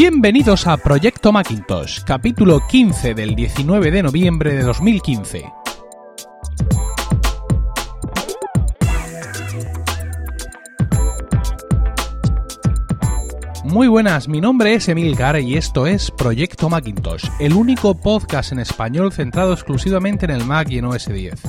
Bienvenidos a Proyecto Macintosh, capítulo 15 del 19 de noviembre de 2015. Muy buenas, mi nombre es Emilcar y esto es Proyecto Macintosh, el único podcast en español centrado exclusivamente en el Mac y en OS 10.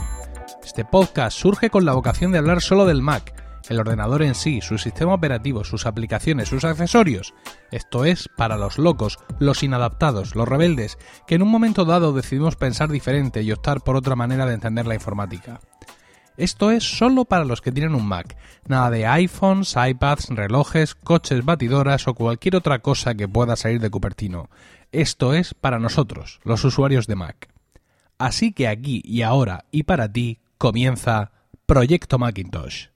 Este podcast surge con la vocación de hablar solo del Mac, el ordenador en sí, su sistema operativo, sus aplicaciones, sus accesorios. Esto es para los locos, los inadaptados, los rebeldes, que en un momento dado decidimos pensar diferente y optar por otra manera de entender la informática. Esto es solo para los que tienen un Mac, nada de iPhones, iPads, relojes, coches batidoras o cualquier otra cosa que pueda salir de Cupertino. Esto es para nosotros, los usuarios de Mac. Así que aquí y ahora y para ti comienza Proyecto Macintosh.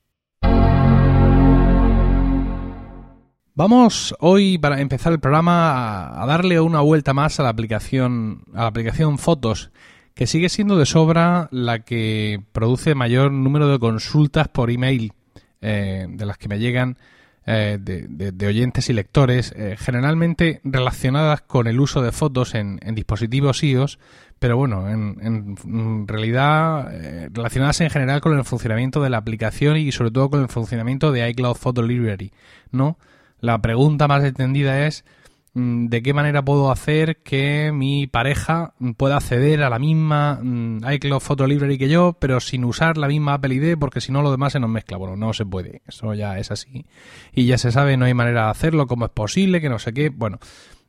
Vamos hoy para empezar el programa a darle una vuelta más a la aplicación a la aplicación Fotos que sigue siendo de sobra la que produce mayor número de consultas por email eh, de las que me llegan eh, de, oyentes y lectores, eh, generalmente relacionadas con el uso de fotos en, dispositivos iOS, pero bueno, en, en realidad relacionadas en general con el funcionamiento de la aplicación y sobre todo con el funcionamiento de iCloud Photo Library, ¿no? La pregunta más extendida es Mm, de qué manera puedo hacer que mi pareja pueda acceder a la misma mm, iCloud Photo Library que yo, pero sin usar la misma Apple ID, porque si no lo demás se nos mezcla. Bueno, no se puede, eso ya es así. Y ya se sabe, no hay manera de hacerlo, cómo es posible, que no sé qué. Bueno,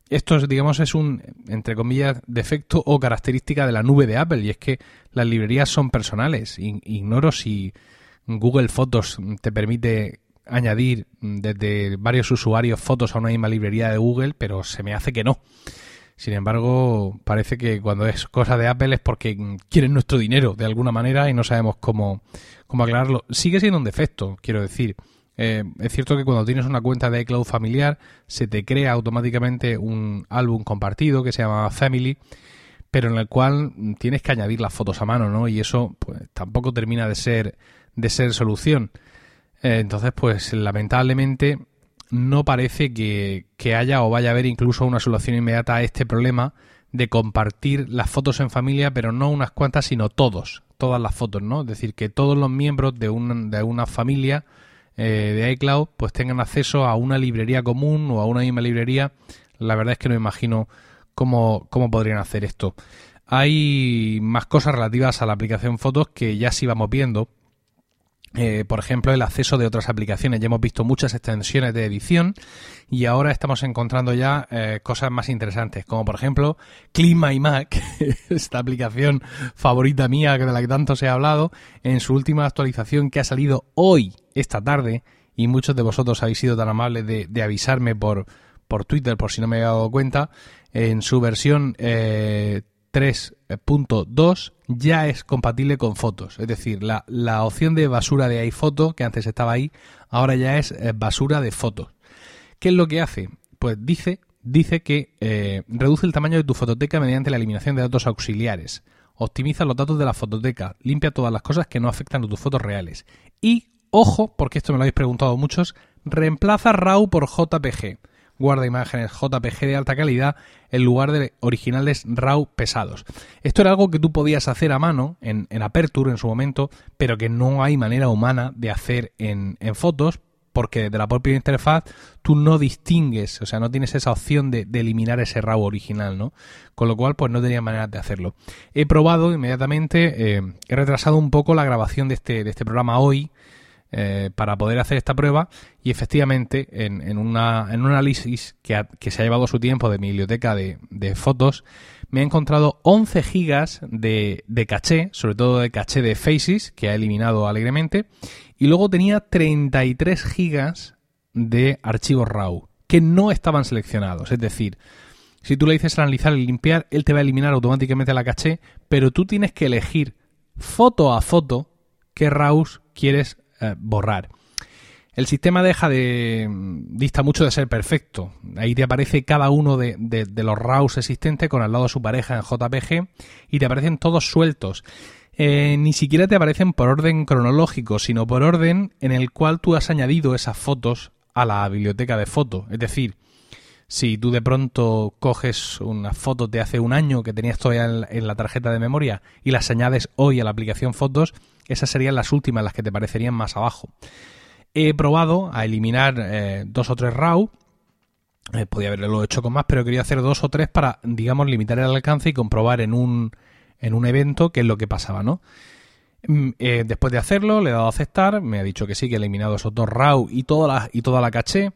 esto, digamos, es un, entre comillas, defecto o característica de la nube de Apple, y es que las librerías son personales. Ignoro si Google Fotos te permite añadir desde varios usuarios fotos a una misma librería de Google, pero se me hace que no. Sin embargo, parece que cuando es cosa de Apple es porque quieren nuestro dinero de alguna manera y no sabemos cómo, cómo aclararlo. Sigue siendo un defecto, quiero decir. Eh, es cierto que cuando tienes una cuenta de iCloud familiar se te crea automáticamente un álbum compartido que se llama Family, pero en el cual tienes que añadir las fotos a mano, ¿no? Y eso pues tampoco termina de ser de ser solución. Eh, entonces, pues lamentablemente no parece que, haya o vaya a haber incluso una solución inmediata a este problema de compartir las fotos en familia, pero no unas cuantas, sino todos, todas las fotos, ¿no? Es decir, que todos los miembros de, de una familia eh, de iCloud pues tengan acceso a una librería común o a una misma librería. La verdad es que no imagino cómo, cómo podrían hacer esto. Hay más cosas relativas a la aplicación Fotos que ya sí vamos viendo. Eh, por ejemplo, el acceso de otras aplicaciones. Ya hemos visto muchas extensiones de edición y ahora estamos encontrando ya eh, cosas más interesantes, como por ejemplo Clean My Mac, esta aplicación favorita mía de la que tanto se ha hablado, en su última actualización que ha salido hoy, esta tarde, y muchos de vosotros habéis sido tan amables de, avisarme por, por Twitter, por si no me he dado cuenta, en su versión eh, 3.2 ya es compatible con fotos. Es decir, la, opción de basura de iPhoto, que antes estaba ahí, ahora ya es eh, basura de fotos. ¿Qué es lo que hace? Pues dice, dice que eh, reduce el tamaño de tu fototeca mediante la eliminación de datos auxiliares. Optimiza los datos de la fototeca, limpia todas las cosas que no afectan a tus fotos reales. Y, ojo, porque esto me lo habéis preguntado muchos, reemplaza RAW por JPG guarda imágenes JPG de alta calidad en lugar de originales RAW pesados. Esto era algo que tú podías hacer a mano en, Aperture en su momento, pero que no hay manera humana de hacer en, fotos porque de la propia interfaz tú no distingues, o sea, no tienes esa opción de, eliminar ese RAW original, ¿no? Con lo cual, pues no tenía manera de hacerlo. He probado inmediatamente, eh, he retrasado un poco la grabación de este, de este programa hoy, eh, para poder hacer esta prueba y efectivamente en, una, en un análisis que, se ha llevado su tiempo de mi biblioteca de, fotos me ha encontrado 11 gigas de, de, caché, sobre todo de caché de Faces, que ha eliminado alegremente, y luego tenía 33 gigas de archivos RAW, que no estaban seleccionados. Es decir, si tú le dices analizar y limpiar, él te va a eliminar automáticamente la caché, pero tú tienes que elegir foto a foto qué RAWs quieres eh, borrar. El sistema deja de. dista mucho de ser perfecto. Ahí te aparece cada uno de, los RAWs existentes con al lado de su pareja en JPG y te aparecen todos sueltos. Eh, ni siquiera te aparecen por orden cronológico, sino por orden en el cual tú has añadido esas fotos a la biblioteca de fotos. Es decir, Si tú de pronto coges unas fotos de hace un año que tenías todavía en, la tarjeta de memoria y las añades hoy a la aplicación Fotos, esas serían las últimas, las que te parecerían más abajo. He probado a eliminar eh, dos o tres RAW. Eh, podía haberlo hecho con más, pero quería hacer dos o tres para, digamos, limitar el alcance y comprobar en un, en un evento qué es lo que pasaba, ¿no? Mm, eh, después de hacerlo, le he dado a aceptar, me ha dicho que sí, que he eliminado esos dos RAW y toda la, y toda la caché.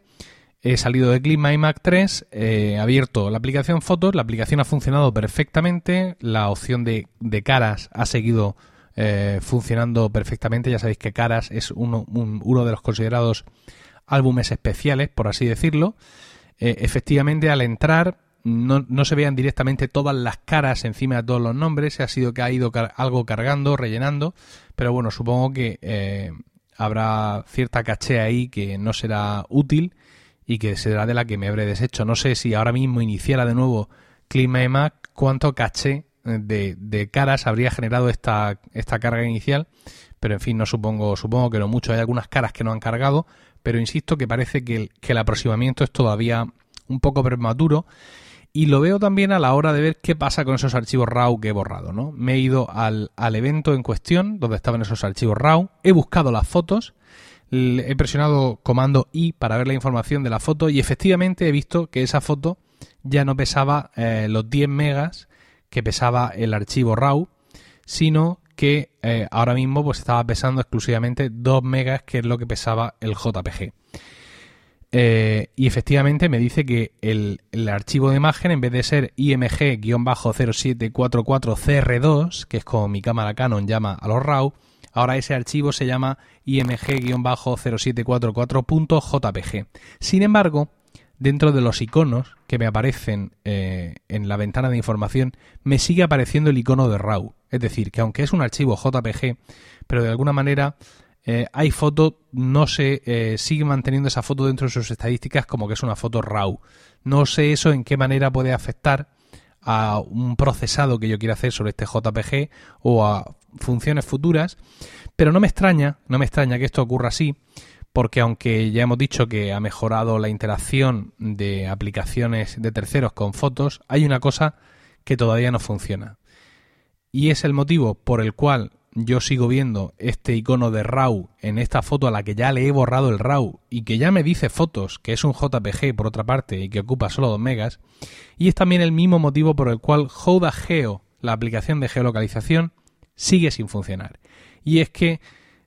He salido de Clip iMac 3, he abierto la aplicación Fotos, la aplicación ha funcionado perfectamente, la opción de, caras ha seguido eh, funcionando perfectamente, ya sabéis que Caras es uno, de los considerados álbumes especiales, por así decirlo. Eh, efectivamente, al entrar no, no, se vean directamente todas las caras encima de todos los nombres, ha sido que ha ido algo cargando, rellenando, pero bueno, supongo que eh, habrá cierta caché ahí que no será útil y que será de la que me habré deshecho. No sé si ahora mismo iniciara de nuevo ClimaEMAC, cuánto caché eh, de, caras habría generado esta, esta carga inicial, pero en fin, no supongo, supongo que no mucho. Hay algunas caras que no han cargado, pero insisto que parece que que el aproximamiento es todavía un poco prematuro y lo veo también a la hora de ver qué pasa con esos archivos RAW que he borrado, ¿no? Me he ido al, evento en cuestión, donde estaban esos archivos RAW, he buscado las fotos, he presionado comando I para ver la información de la foto y efectivamente he visto que esa foto ya no pesaba eh, los 10 megas que pesaba el archivo RAW, sino que eh, ahora mismo pues estaba pesando exclusivamente 2 megas, que es lo que pesaba el JPG. Eh, y efectivamente me dice que el, archivo de imagen, en vez de ser IMG-0744CR2, que es como mi cámara Canon llama a los RAW, ahora ese archivo se llama IMG-0744.jpg. Sin embargo, dentro de los iconos que me aparecen eh, en la ventana de información, me sigue apareciendo el icono de RAW. Es decir, que aunque es un archivo JPG, pero de alguna manera eh, hay foto, no se eh, sigue manteniendo esa foto dentro de sus estadísticas como que es una foto RAW. No sé eso en qué manera puede afectar a un procesado que yo quiera hacer sobre este JPG o a funciones futuras, pero no me extraña, no me extraña que esto ocurra así, porque aunque ya hemos dicho que ha mejorado la interacción de aplicaciones de terceros con fotos, hay una cosa que todavía no funciona. Y es el motivo por el cual yo sigo viendo este icono de RAW en esta foto a la que ya le he borrado el RAW y que ya me dice fotos, que es un JPG por otra parte y que ocupa solo 2 megas, y es también el mismo motivo por el cual Hoda Geo, la aplicación de geolocalización, sigue sin funcionar. Y es que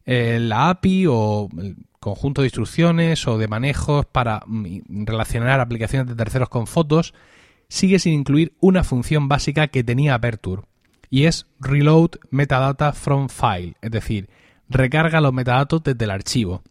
eh, la API o el conjunto de instrucciones o de manejos para mm, relacionar aplicaciones de terceros con fotos sigue sin incluir una función básica que tenía Aperture y es Reload Metadata from File, es decir, recarga los metadatos desde el archivo.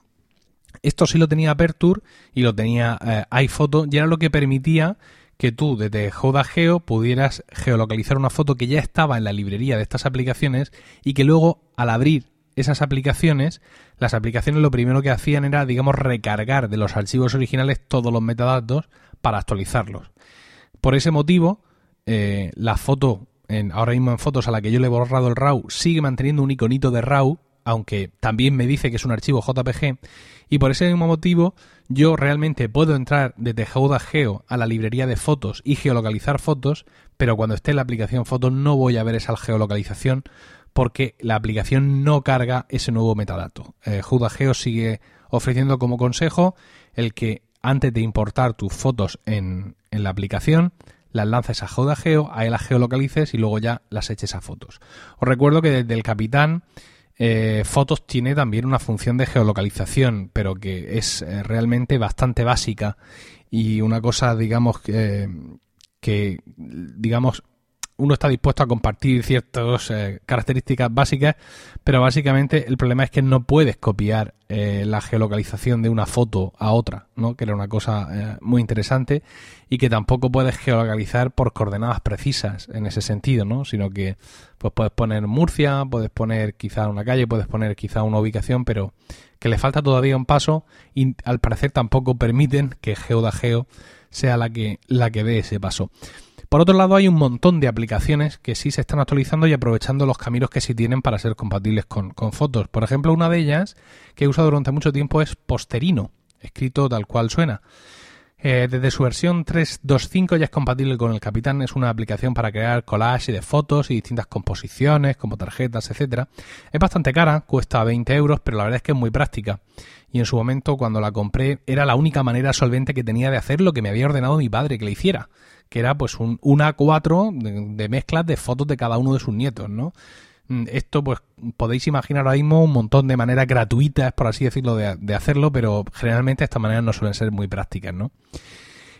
Esto sí lo tenía Aperture y lo tenía eh, iPhoto y era lo que permitía que tú desde Geo pudieras geolocalizar una foto que ya estaba en la librería de estas aplicaciones y que luego al abrir esas aplicaciones, las aplicaciones lo primero que hacían era, digamos, recargar de los archivos originales todos los metadatos para actualizarlos. Por ese motivo, eh, la foto ahora mismo en fotos a la que yo le he borrado el RAW, sigue manteniendo un iconito de RAW, aunque también me dice que es un archivo JPG, y por ese mismo motivo yo realmente puedo entrar desde Geo a la librería de fotos y geolocalizar fotos, pero cuando esté en la aplicación fotos no voy a ver esa geolocalización porque la aplicación no carga ese nuevo metadato. Eh, Geo sigue ofreciendo como consejo el que antes de importar tus fotos en, en la aplicación, las lances a Geo, ahí las geolocalices y luego ya las eches a fotos. Os recuerdo que desde el capitán eh, Fotos tiene también una función de geolocalización, pero que es eh, realmente bastante básica. Y una cosa, digamos, que, que digamos, uno está dispuesto a compartir ciertas eh, características básicas, pero básicamente el problema es que no puedes copiar eh, la geolocalización de una foto a otra, ¿no? que era una cosa eh, muy interesante, y que tampoco puedes geolocalizar por coordenadas precisas en ese sentido, ¿no? sino que pues puedes poner Murcia, puedes poner quizá una calle, puedes poner quizá una ubicación, pero que le falta todavía un paso y al parecer tampoco permiten que GeodaGeo sea la que, la que dé ese paso. Por otro lado, hay un montón de aplicaciones que sí se están actualizando y aprovechando los caminos que sí tienen para ser compatibles con, fotos. Por ejemplo, una de ellas que he usado durante mucho tiempo es Posterino, escrito tal cual suena. Eh, desde su versión 3.2.5 ya es compatible con el Capitán. Es una aplicación para crear collage de fotos y distintas composiciones, como tarjetas, etcétera. Es bastante cara, cuesta 20 euros, pero la verdad es que es muy práctica. Y en su momento, cuando la compré, era la única manera solvente que tenía de hacer lo que me había ordenado mi padre que le hiciera, que era pues un, A4 de, de mezclas de fotos de cada uno de sus nietos, ¿no? Mm, esto, pues podéis imaginar ahora mismo un montón de maneras gratuitas, por así decirlo, de, hacerlo, pero generalmente estas maneras no suelen ser muy prácticas, ¿no?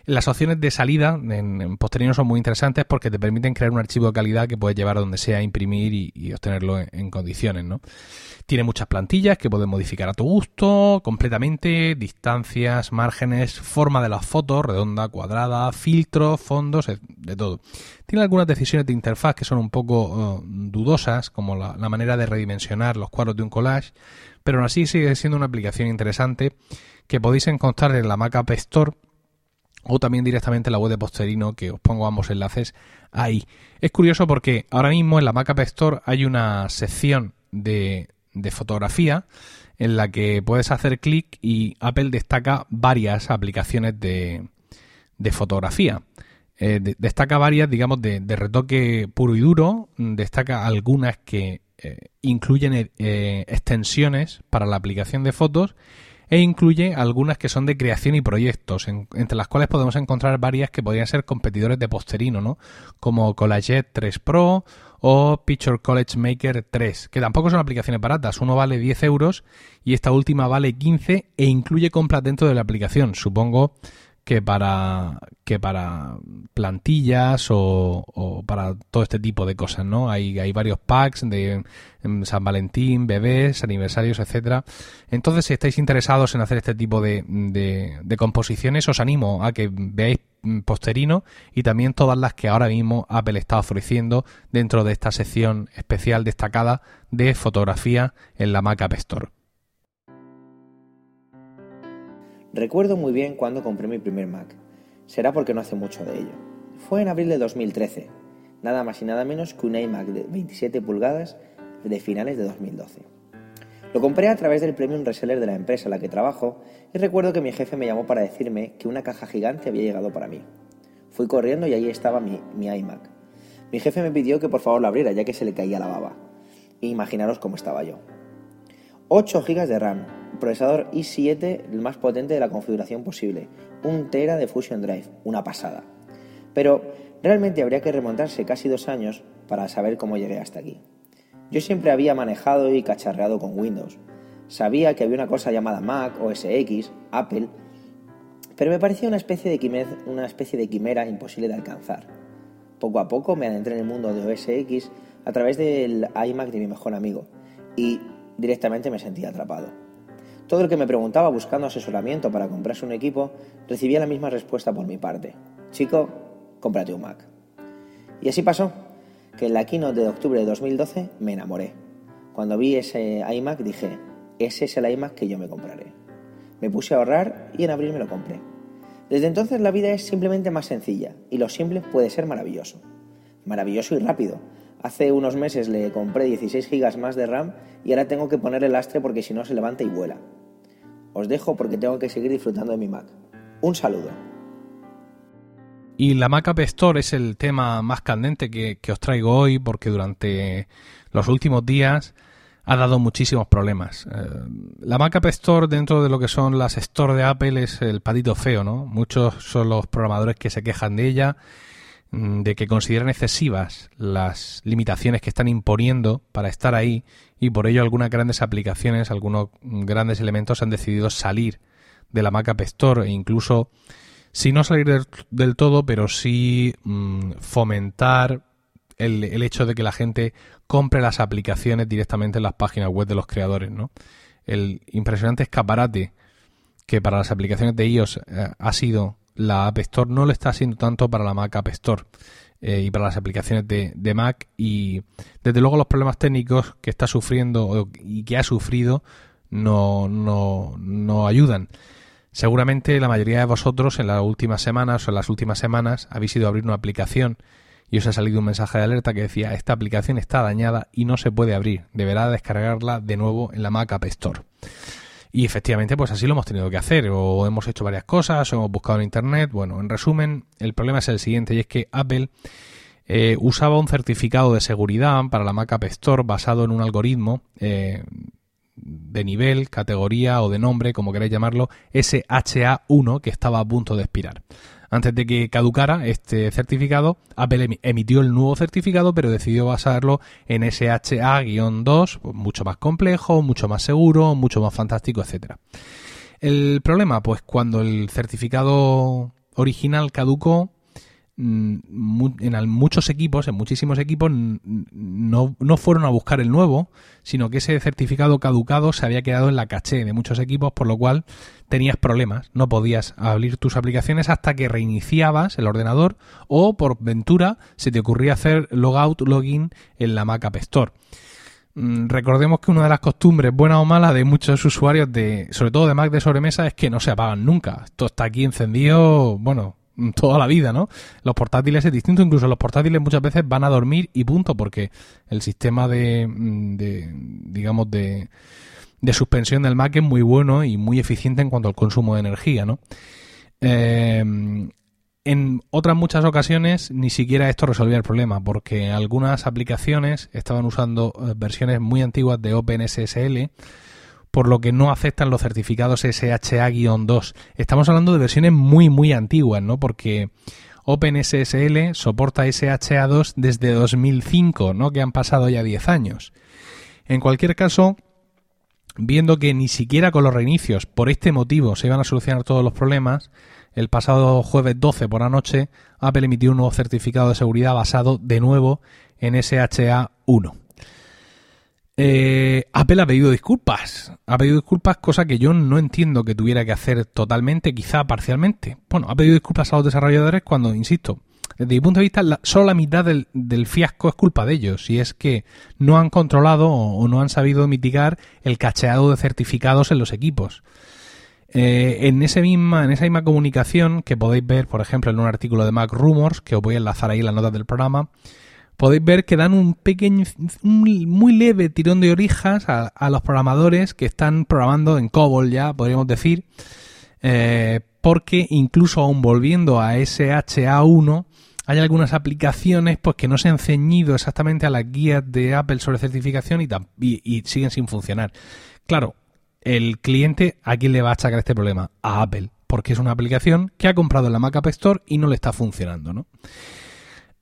Las opciones de salida en, Posterino son muy interesantes porque te permiten crear un archivo de calidad que puedes llevar a donde sea, imprimir y, obtenerlo en, condiciones, ¿no? Tiene muchas plantillas que puedes modificar a tu gusto, completamente, distancias, márgenes, forma de las fotos, redonda, cuadrada, filtros, fondos, de todo. Tiene algunas decisiones de interfaz que son un poco uh, dudosas, como la, manera de redimensionar los cuadros de un collage, pero aún así sigue siendo una aplicación interesante que podéis encontrar en la Mac App Store o también directamente en la web de Posterino, que os pongo ambos enlaces ahí. Es curioso porque ahora mismo en la Mac App Store hay una sección de, de fotografía en la que puedes hacer clic y Apple destaca varias aplicaciones de, de fotografía. Eh, destaca varias, digamos, de, retoque puro y duro, destaca algunas que eh, incluyen eh, extensiones para la aplicación de fotos e incluye algunas que son de creación y proyectos, entre las cuales podemos encontrar varias que podrían ser competidores de Posterino, ¿no? Como Collaget 3 Pro o Picture College Maker 3, que tampoco son aplicaciones baratas. Uno vale 10 euros y esta última vale 15 e incluye compras dentro de la aplicación. Supongo que para que para plantillas o, para todo este tipo de cosas, ¿no? Hay, hay varios packs de San Valentín, bebés, aniversarios, etcétera. Entonces, si estáis interesados en hacer este tipo de, de, composiciones, os animo a que veáis Posterino y también todas las que ahora mismo Apple está ofreciendo dentro de esta sección especial destacada de fotografía en la Mac App Store. Recuerdo muy bien cuando compré mi primer Mac. Será porque no hace mucho de ello. Fue en abril de 2013, nada más y nada menos que un iMac de 27 pulgadas de finales de 2012. Lo compré a través del premium reseller de la empresa en la que trabajo y recuerdo que mi jefe me llamó para decirme que una caja gigante había llegado para mí. Fui corriendo y allí estaba mi, iMac. Mi jefe me pidió que por favor lo abriera ya que se le caía la baba. imaginaros cómo estaba yo. 8 GB de RAM, procesador i7 el más potente de la configuración posible, un Tera de Fusion Drive, una pasada. Pero realmente habría que remontarse casi dos años para saber cómo llegué hasta aquí. Yo siempre había manejado y cacharreado con Windows. Sabía que había una cosa llamada Mac, OS X, Apple, pero me parecía una especie de, una especie de quimera imposible de alcanzar. Poco a poco me adentré en el mundo de OS X a través del iMac de mi mejor amigo y directamente me sentía atrapado. Todo el que me preguntaba buscando asesoramiento para comprarse un equipo recibía la misma respuesta por mi parte. Chico, cómprate un Mac. Y así pasó, que en la keynote de octubre de 2012 me enamoré. Cuando vi ese iMac dije, ese es el iMac que yo me compraré. Me puse a ahorrar y en abril me lo compré. Desde entonces la vida es simplemente más sencilla y lo simple puede ser maravilloso. Maravilloso y rápido. Hace unos meses le compré 16 GB más de RAM y ahora tengo que poner el lastre porque si no se levanta y vuela. Os dejo porque tengo que seguir disfrutando de mi Mac. Un saludo. Y la Mac App Store es el tema más candente que, os traigo hoy porque durante los últimos días ha dado muchísimos problemas. Eh, la Mac App Store dentro de lo que son las Store de Apple es el patito feo, ¿no? Muchos son los programadores que se quejan de ella, mm, de que consideran excesivas las limitaciones que están imponiendo para estar ahí y por ello algunas grandes aplicaciones, algunos grandes elementos han decidido salir de la Mac App Store e incluso, si no salir del, todo, pero sí mm, fomentar el, hecho de que la gente compre las aplicaciones directamente en las páginas web de los creadores, ¿no? El impresionante escaparate que para las aplicaciones de iOS eh, ha sido la App Store no lo está haciendo tanto para la Mac App Store. Eh, y para las aplicaciones de, Mac y desde luego los problemas técnicos que está sufriendo y que ha sufrido no, no, no ayudan. Seguramente la mayoría de vosotros en las últimas semanas o en las últimas semanas habéis ido a abrir una aplicación y os ha salido un mensaje de alerta que decía esta aplicación está dañada y no se puede abrir, deberá descargarla de nuevo en la Mac App Store. Y efectivamente, pues así lo hemos tenido que hacer, o hemos hecho varias cosas, o hemos buscado en Internet. Bueno, en resumen, el problema es el siguiente, y es que Apple eh, usaba un certificado de seguridad para la Mac App Store basado en un algoritmo eh, de nivel, categoría o de nombre, como queráis llamarlo, SHA1, que estaba a punto de expirar. Antes de que caducara este certificado, Apple emitió el nuevo certificado, pero decidió basarlo en SHA-2, pues mucho más complejo, mucho más seguro, mucho más fantástico, etcétera. El problema, pues cuando el certificado original caducó, en muchos equipos, en muchísimos equipos, no, no, fueron a buscar el nuevo, sino que ese certificado caducado se había quedado en la caché de muchos equipos, por lo cual tenías problemas. No podías abrir tus aplicaciones hasta que reiniciabas el ordenador o por ventura se te ocurría hacer logout, login en la Mac App Store. Mm, recordemos que una de las costumbres, buena o mala, de muchos usuarios, de, sobre todo de Mac de sobremesa, es que no se apagan nunca. Esto está aquí encendido, bueno, toda la vida, ¿no? Los portátiles es distinto, incluso los portátiles muchas veces van a dormir y punto, porque el sistema de, mm, de digamos, de, de suspensión del Mac es muy bueno y muy eficiente en cuanto al consumo de energía, ¿no? Eh, en otras muchas ocasiones ni siquiera esto resolvía el problema, porque algunas aplicaciones estaban usando eh, versiones muy antiguas de OpenSSL por lo que no aceptan los certificados SHA-2. Estamos hablando de versiones muy, muy antiguas, ¿no? Porque OpenSSL soporta SHA-2 desde 2005, ¿no? Que han pasado ya 10 años. En cualquier caso, viendo que ni siquiera con los reinicios por este motivo se iban a solucionar todos los problemas, el pasado jueves 12 por la noche, Apple emitió un nuevo certificado de seguridad basado de nuevo en SHA-1. Eh, Apple ha pedido disculpas. Ha pedido disculpas, cosa que yo no entiendo que tuviera que hacer totalmente, quizá parcialmente. Bueno, ha pedido disculpas a los desarrolladores cuando, insisto, desde mi punto de vista, solo la mitad del, fiasco es culpa de ellos. Y es que no han controlado o, no han sabido mitigar el cacheado de certificados en los equipos. Eh, en, ese misma, en esa misma comunicación que podéis ver, por ejemplo, en un artículo de Mac Rumors, que os voy a enlazar ahí en las notas del programa, podéis ver que dan un pequeño, un muy leve tirón de orejas a, los programadores que están programando en COBOL ya, podríamos decir, eh, porque incluso aún volviendo a SHA1, hay algunas aplicaciones pues que no se han ceñido exactamente a las guías de Apple sobre certificación y, siguen sin funcionar. Claro, el cliente, ¿a quién le va a achacar este problema? A Apple, porque es una aplicación que ha comprado en la Mac App Store y no le está funcionando, ¿no?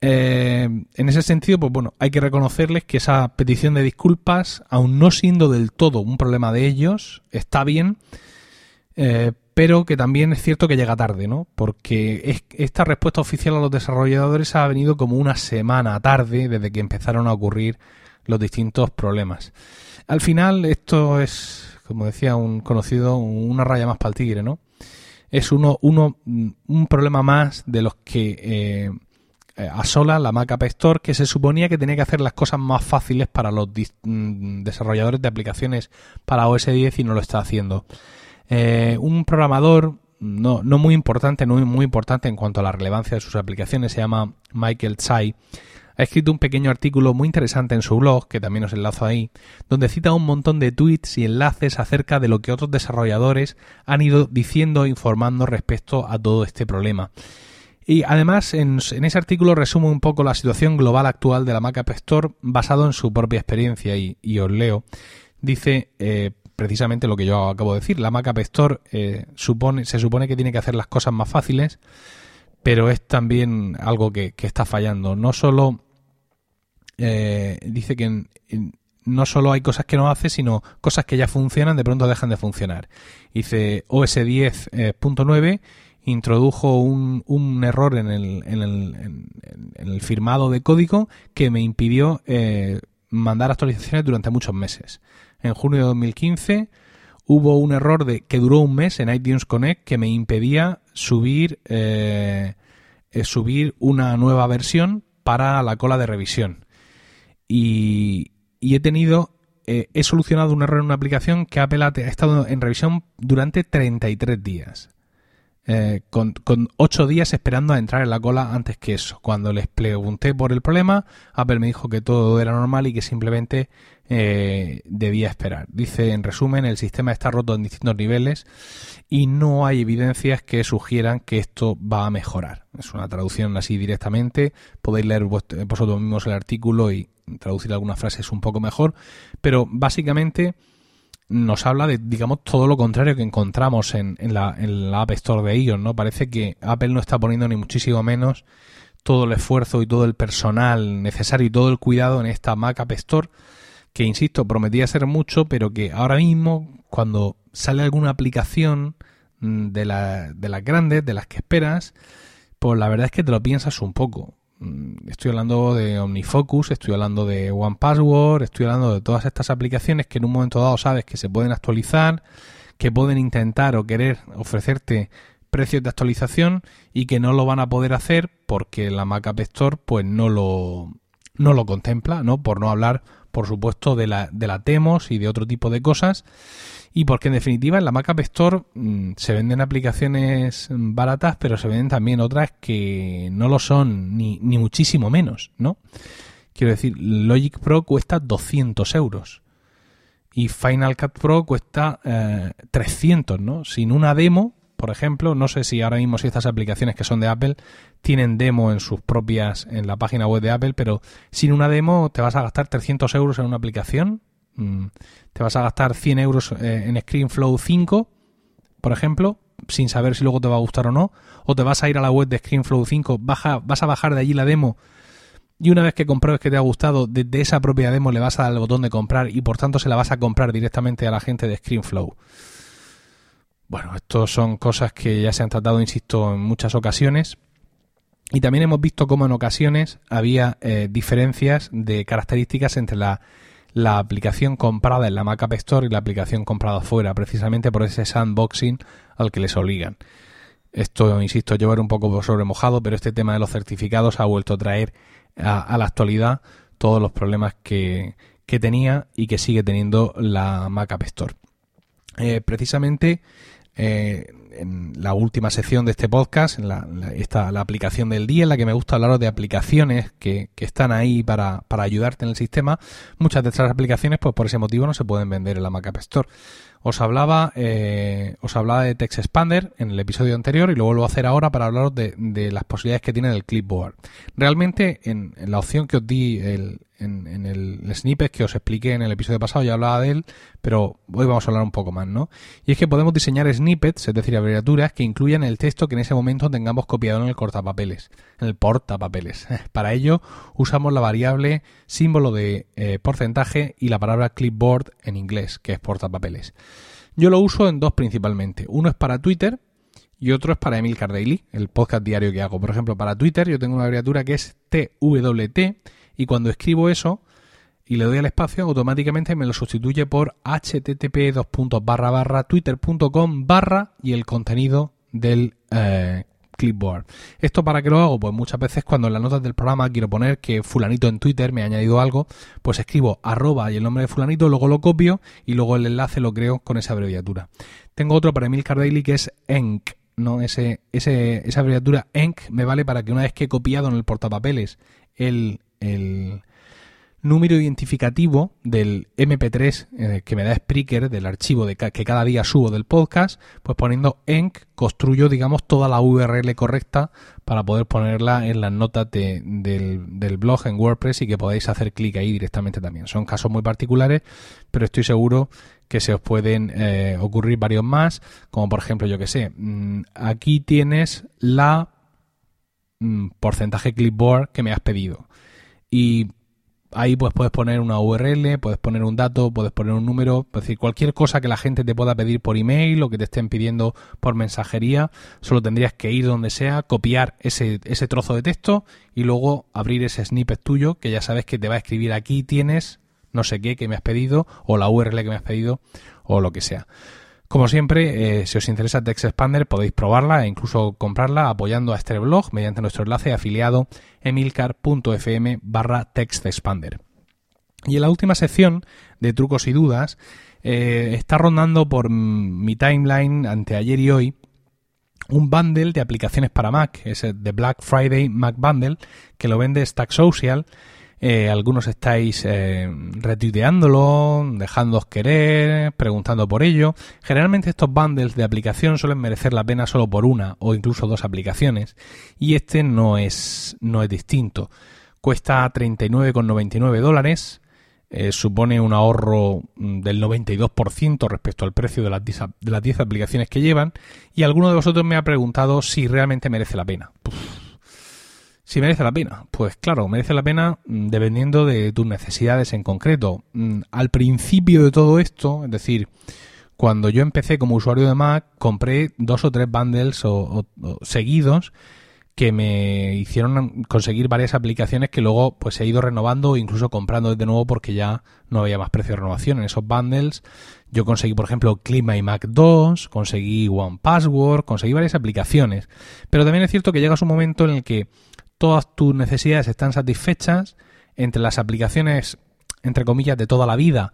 Eh, en ese sentido, pues bueno, hay que reconocerles que esa petición de disculpas, aun no siendo del todo un problema de ellos, está bien, eh, pero que también es cierto que llega tarde, ¿no? Porque esta respuesta oficial a los desarrolladores ha venido como una semana tarde desde que empezaron a ocurrir los distintos problemas. Al final, esto es, como decía un conocido, una raya más para el tigre, ¿no? Es uno, uno, un problema más de los que eh, eh, a sola la Mac App Store que se suponía que tenía que hacer las cosas más fáciles para los mm, desarrolladores de aplicaciones para OS 10 y no lo está haciendo. Eh, un programador no, no muy importante, no muy importante en cuanto a la relevancia de sus aplicaciones, se llama Michael Tsai, ha escrito un pequeño artículo muy interesante en su blog, que también os enlazo ahí, donde cita un montón de tweets y enlaces acerca de lo que otros desarrolladores han ido diciendo e informando respecto a todo este problema. Y además en, ese artículo resume un poco la situación global actual de la Mac App Store basado en su propia experiencia y, os leo. Dice eh, precisamente lo que yo acabo de decir. La Mac App Store eh, supone, se supone que tiene que hacer las cosas más fáciles, pero es también algo que, está fallando. No solo eh, dice que no solo hay cosas que no hace, sino cosas que ya funcionan de pronto dejan de funcionar. Dice OS 10.9 introdujo un, un error en el, en, el, en, el, firmado de código que me impidió eh, mandar actualizaciones durante muchos meses. En junio de 2015 hubo un error de que duró un mes en iTunes Connect que me impedía subir eh, eh, subir una nueva versión para la cola de revisión y, y he tenido he solucionado un error en una aplicación que ha estado en revisión durante 33 días eh, con, ocho días esperando a entrar en la cola antes que eso. Cuando les pregunté por el problema, Apple me dijo que todo era normal y que simplemente eh, debía esperar. Dice en resumen, el sistema está roto en distintos niveles y no hay evidencias que sugieran que esto va a mejorar. Es una traducción así directamente. Podéis leer vosotros mismos el artículo y traducir algunas frases un poco mejor, pero básicamente nos habla de, digamos, todo lo contrario que encontramos en, la, App Store de ellos, ¿no? Parece que Apple no está poniendo ni muchísimo menos todo el esfuerzo y todo el personal necesario y todo el cuidado en esta Mac App Store, que, insisto, prometía ser mucho, pero que ahora mismo, cuando sale alguna aplicación mm, de, la, de las grandes, de las que esperas, pues la verdad es que te lo piensas un poco. Mm, estoy hablando de OmniFocus, estoy hablando de OnePassword, estoy hablando de todas estas aplicaciones que en un momento dado sabes que se pueden actualizar, que pueden intentar o querer ofrecerte precios de actualización y que no lo van a poder hacer porque la Mac App Store pues no lo, no lo contempla, ¿no? Por no hablar, por supuesto, de la, de la Temos y de otro tipo de cosas y porque en definitiva en la Mac App Store mm, se venden aplicaciones baratas, pero se venden también otras que no lo son, ni, ni muchísimo menos, ¿no? Quiero decir, Logic Pro cuesta 200 euros y Final Cut Pro cuesta 300, eh, ¿no? Sin una demo, por ejemplo, no sé si ahora mismo si estas aplicaciones que son de Apple tienen demo en sus propias, en la página web de Apple, pero sin una demo te vas a gastar 300 euros en una aplicación Mm, te vas a gastar 100 euros eh, en ScreenFlow 5, por ejemplo, sin saber si luego te va a gustar o no, o te vas a ir a la web de ScreenFlow 5, baja, vas a bajar de allí la demo y una vez que compruebes que te ha gustado, desde esa propia demo le vas a dar el botón de comprar y por tanto se la vas a comprar directamente a la gente de ScreenFlow. Bueno, estas son cosas que ya se han tratado, insisto, en muchas ocasiones. Y también hemos visto cómo en ocasiones había eh, diferencias de características entre la la aplicación comprada en la Mac App Store y la aplicación comprada fuera, precisamente por ese sandboxing al que les obligan. Esto, insisto, llevar un poco sobre mojado, pero este tema de los certificados ha vuelto a traer a, la actualidad todos los problemas que, tenía y que sigue teniendo la Mac App Store. Eh, precisamente eh, en la última sección de este podcast, en la, esta, la aplicación del día, en la que me gusta hablar de aplicaciones que, que están ahí para, para, ayudarte en el sistema. Muchas de estas aplicaciones, pues por ese motivo, no se pueden vender en la Mac App Store. Os hablaba, eh, os hablaba de Text Expander en el episodio anterior y lo vuelvo a hacer ahora para hablaros de, las posibilidades que tiene el clipboard. Realmente, en, la opción que os di el, en, el, snippet que os expliqué en el episodio pasado, ya hablaba de él, pero hoy vamos a hablar un poco más, ¿no? Y es que podemos diseñar snippets, es decir, abreviaturas que incluyan el texto que en ese momento tengamos copiado en el cortapapeles, en el portapapeles. Para ello usamos la variable símbolo de eh, porcentaje y la palabra clipboard en inglés, que es portapapeles. Yo lo uso en dos principalmente. Uno es para Twitter, y otro es para Emil Daily, el podcast diario que hago. Por ejemplo, para Twitter yo tengo una abreviatura que es TWT y cuando escribo eso y le doy al espacio, automáticamente me lo sustituye por http twitter.com barra y el contenido del eh, clipboard. ¿Esto para qué lo hago? Pues muchas veces cuando en las notas del programa quiero poner que fulanito en Twitter me ha añadido algo, pues escribo arroba y el nombre de fulanito, luego lo copio y luego el enlace lo creo con esa abreviatura. Tengo otro para Emil Cardaily que es ENC. ¿no? Ese, ese, esa abreviatura ENC me vale para que una vez que he copiado en el portapapeles el, el número identificativo del MP3 eh, que me da Spreaker, del archivo que cada día subo del podcast, pues poniendo enc construyo, digamos, toda la URL correcta para poder ponerla en las notas del, blog en WordPress y que podáis hacer clic ahí directamente también. Son casos muy particulares, pero estoy seguro que se os pueden eh, ocurrir varios más, como por ejemplo, yo que sé, mm, aquí tienes la mm, porcentaje clipboard que me has pedido y ahí pues puedes poner una URL, puedes poner un dato, puedes poner un número, es decir, cualquier cosa que la gente te pueda pedir por email o que te estén pidiendo por mensajería, solo tendrías que ir donde sea, copiar ese, ese trozo de texto y luego abrir ese snippet tuyo que ya sabes que te va a escribir aquí tienes no sé qué que me has pedido o la URL que me has pedido o lo que sea. Como siempre, eh, si os interesa Text Expander podéis probarla e incluso comprarla apoyando a este blog mediante nuestro enlace afiliado emilcar.fm barra textexpander. Y en la última sección de trucos y dudas eh, está rondando por mi timeline ante ayer y hoy un bundle de aplicaciones para Mac, es el The Black Friday Mac Bundle, que lo vende Stack Social. Eh, algunos estáis eh, retuiteándolo, dejándoos querer, preguntando por ello. Generalmente estos bundles de aplicación suelen merecer la pena solo por una o incluso dos aplicaciones. Y este no es, no es distinto. Cuesta 39,99 dólares eh, supone un ahorro mm, del 92% respecto al precio de las, 10, de las 10 aplicaciones que llevan y alguno de vosotros me ha preguntado si realmente merece la pena. Si merece la pena, pues claro, merece la pena mm, dependiendo de tus necesidades en concreto. Mm, al principio de todo esto, es decir, cuando yo empecé como usuario de Mac, compré dos o tres bundles o seguidos que me hicieron conseguir varias aplicaciones que luego pues he ido renovando o incluso comprando de nuevo porque ya no había más precio de renovación en esos bundles. Yo conseguí, por ejemplo, Clima y Mac 2, conseguí One Password, conseguí varias aplicaciones. Pero también es cierto que llegas un momento en el que todas tus necesidades están satisfechas entre las aplicaciones, entre comillas, de toda la vida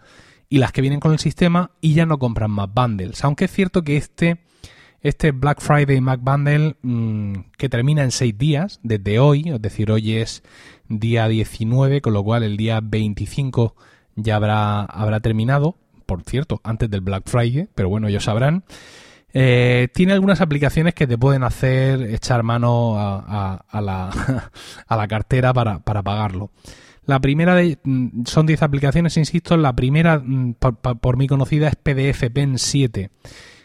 y las que vienen con el sistema y ya no compran más bundles. Aunque es cierto que este este Black Friday Mac Bundle mm, que termina en seis días desde hoy, es decir, hoy es día 19, con lo cual el día 25 ya habrá, habrá terminado, por cierto, antes del Black Friday, pero bueno, ellos sabrán. Eh, tiene algunas aplicaciones que te pueden hacer echar mano a, la, a la, cartera para, pagarlo. La primera de, mm, son 10 aplicaciones, insisto, la primera mm, por, por, mi conocida es PDF Pen 7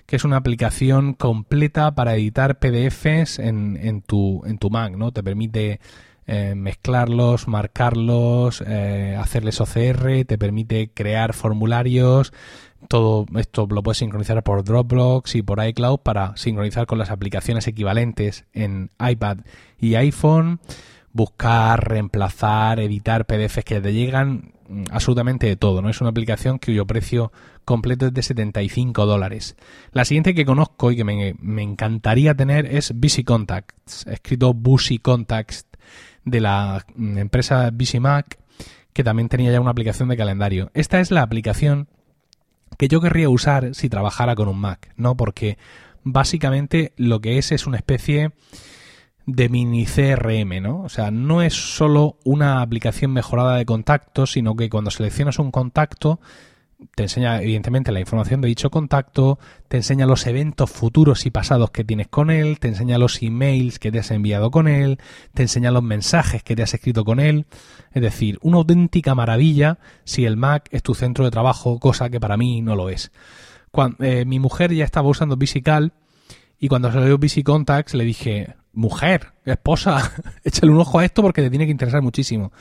que es una aplicación completa para editar PDFs en, en, tu, en tu Mac, ¿no? Te permite eh, mezclarlos, marcarlos, eh, hacerles OCR, te permite crear formularios. Todo esto lo puedes sincronizar por Dropbox y por iCloud para sincronizar con las aplicaciones equivalentes en iPad y iPhone. Buscar, reemplazar, editar PDFs que te llegan, mm, absolutamente de todo, ¿no? Es una aplicación cuyo precio completo es de 75 dólares. La siguiente que conozco y que me, encantaría tener es Busy Contacts, escrito Busy Contacts de la mm, empresa Busy Mac, que también tenía ya una aplicación de calendario. Esta es la aplicación que yo querría usar si trabajara con un Mac, ¿no? Porque básicamente lo que es es una especie de mini CRM, ¿no? O sea, no es solo una aplicación mejorada de contactos, sino que cuando seleccionas un contacto te enseña evidentemente la información de dicho contacto, te enseña los eventos futuros y pasados que tienes con él, te enseña los emails que te has enviado con él, te enseña los mensajes que te has escrito con él. Es decir, una auténtica maravilla si el Mac es tu centro de trabajo, cosa que para mí no lo es. Cuando, eh, mi mujer ya estaba usando VisiCal y cuando salió VisiContacts le dije, mujer, esposa, échale un ojo a esto porque te tiene que interesar muchísimo.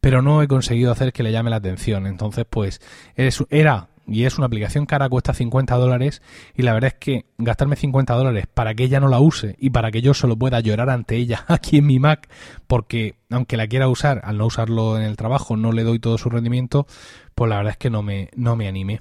Pero no he conseguido hacer que le llame la atención. Entonces, pues, era y es una aplicación cara, cuesta 50 dólares y la verdad es que gastarme 50 dólares para que ella no la use y para que yo solo pueda llorar ante ella aquí en mi Mac porque aunque la quiera usar, al no usarlo en el trabajo no le doy todo su rendimiento, pues la verdad es que no me, no me anime.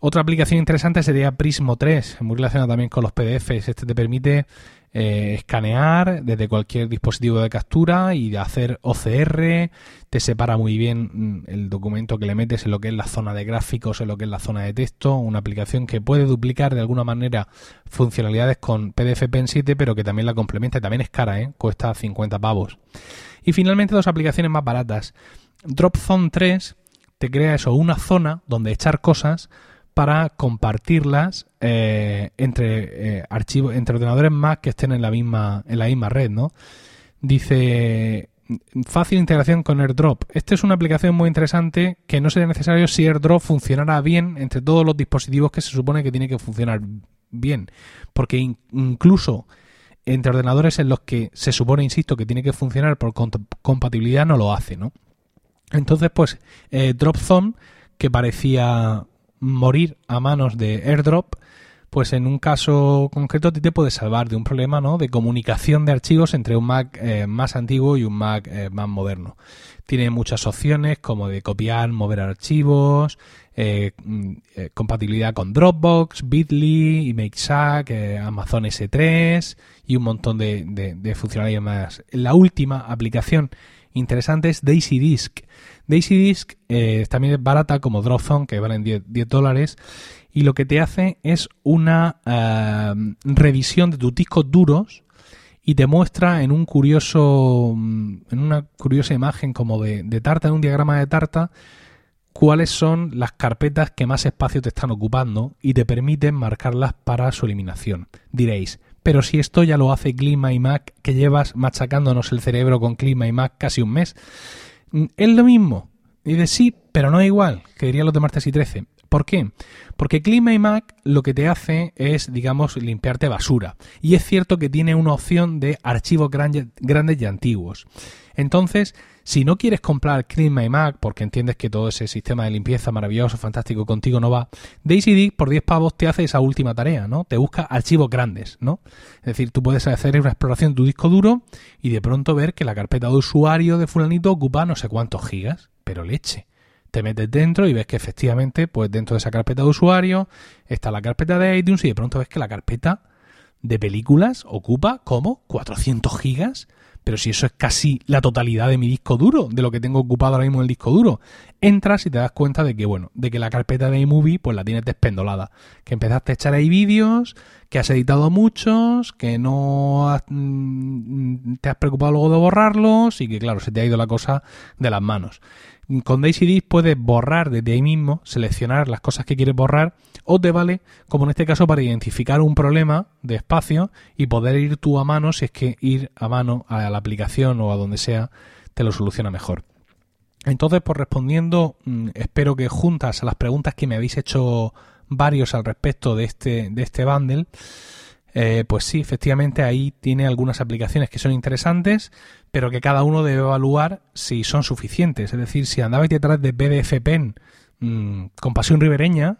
Otra aplicación interesante sería Prismo 3, muy relacionada también con los PDFs. Este te permite eh, escanear desde cualquier dispositivo de captura y hacer OCR, te separa muy bien mm, el documento que le metes en lo que es la zona de gráficos, en lo que es la zona de texto, una aplicación que puede duplicar de alguna manera funcionalidades con PDF Pen 7, pero que también la complementa y también es cara, ¿eh? cuesta 50 pavos. Y finalmente dos aplicaciones más baratas. DropZone 3 te crea eso, una zona donde echar cosas para compartirlas eh, entre eh, archivos, entre ordenadores Mac que estén en la misma, en la misma red, ¿no? Dice fácil integración con AirDrop. Esta es una aplicación muy interesante que no sería necesario si AirDrop funcionara bien entre todos los dispositivos que se supone que tiene que funcionar bien. Porque incluso entre ordenadores en los que se supone, insisto, que tiene que funcionar por compatibilidad, no lo hace, ¿no? Entonces, pues, eh, DropZone, que parecía morir a manos de airdrop, pues en un caso concreto te puede salvar de un problema ¿no? de comunicación de archivos entre un Mac eh, más antiguo y un Mac eh, más moderno. Tiene muchas opciones como de copiar, mover archivos, eh, mm, compatibilidad con Dropbox, Bitly, ImageSack, Amazon S3 y un montón de funcionalidades más. La última aplicación interesante es Daisy Disk Daisy Disk eh, también es barata como Dropzone, que valen 10, 10 dólares, y lo que te hace es una eh, revisión de tus discos duros y te muestra en un curioso en una curiosa imagen como de, de tarta, en un diagrama de tarta, cuáles son las carpetas que más espacio te están ocupando y te permiten marcarlas para su eliminación. Diréis, pero si esto ya lo hace Clima y Mac, que llevas machacándonos el cerebro con Clima y Mac casi un mes. Mm, es lo mismo. Y sí, pero no es igual, que dirían los de martes y 13. ¿Por qué? Porque Clima y Mac lo que te hace es, digamos, limpiarte basura. Y es cierto que tiene una opción de archivos grandes y antiguos. Entonces, si no quieres comprar Clima y Mac porque entiendes que todo ese sistema de limpieza maravilloso, fantástico contigo no va, Daisy por 10 pavos te hace esa última tarea, ¿no? Te busca archivos grandes, ¿no? Es decir, tú puedes hacer una exploración de tu disco duro y de pronto ver que la carpeta de usuario de fulanito ocupa no sé cuántos gigas, pero leche te metes dentro y ves que efectivamente, pues dentro de esa carpeta de usuario está la carpeta de iTunes y de pronto ves que la carpeta de películas ocupa como 400 gigas pero si eso es casi la totalidad de mi disco duro, de lo que tengo ocupado ahora mismo en el disco duro, entras y te das cuenta de que, bueno, de que la carpeta de iMovie pues la tienes despendolada, que empezaste a echar ahí vídeos, que has editado muchos, que no mm, te has preocupado luego de borrarlos y que, claro, se te ha ido la cosa de las manos. Con Daisy puedes borrar desde ahí mismo, seleccionar las cosas que quieres borrar, o te vale, como en este caso, para identificar un problema de espacio y poder ir tú a mano, si es que ir a mano a la aplicación o a donde sea, te lo soluciona mejor. Entonces, por respondiendo, mm, espero que juntas a las preguntas que me habéis hecho varios al respecto de este, de este bundle, eh, pues sí, efectivamente ahí tiene algunas aplicaciones que son interesantes, pero que cada uno debe evaluar si son suficientes. Es decir, si andabais detrás de PDF Pen mmm, con pasión ribereña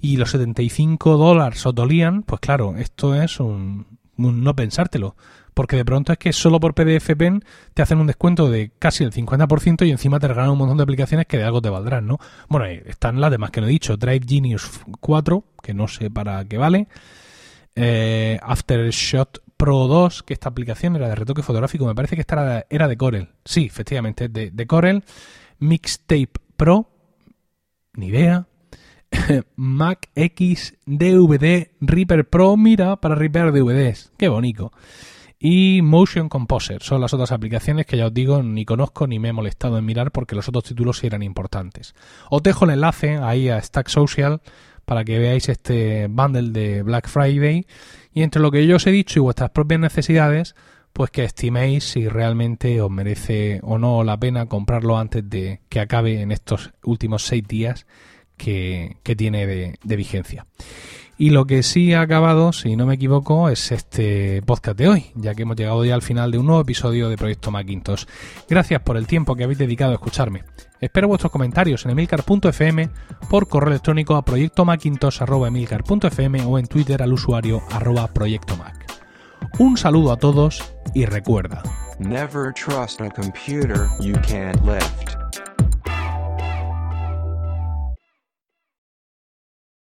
y los 75 dólares os dolían, pues claro, esto es un, no pensártelo. Porque de pronto es que solo por PDF Pen te hacen un descuento de casi el 50% y encima te regalan un montón de aplicaciones que de algo te valdrán, ¿no? Bueno, están las demás que no he dicho. Drive Genius 4, que no sé para qué vale eh, Aftershot Pro 2, que esta aplicación era de retoque fotográfico, me parece que esta era de, Corel. Sí, efectivamente, de, de Corel. Mixtape Pro, ni idea. Mac X DVD Reaper Pro, mira, para ripear DVDs. Qué bonito. Y Motion Composer son las otras aplicaciones que ya os digo ni conozco ni me he molestado en mirar porque los otros títulos eran importantes. Os dejo el enlace ahí a Stack Social para que veáis este bundle de Black Friday y entre lo que yo os he dicho y vuestras propias necesidades, pues que estiméis si realmente os merece o no la pena comprarlo antes de que acabe en estos últimos seis días que, tiene de, de vigencia. Y lo que sí ha acabado, si no me equivoco, es este podcast de hoy, ya que hemos llegado ya al final de un nuevo episodio de Proyecto Macintosh. Gracias por el tiempo que habéis dedicado a escucharme. Espero vuestros comentarios en emilcar.fm, por correo electrónico a proyectomacintosh.emilcar.fm o en Twitter al usuario arroba proyectomac. Un saludo a todos y recuerda.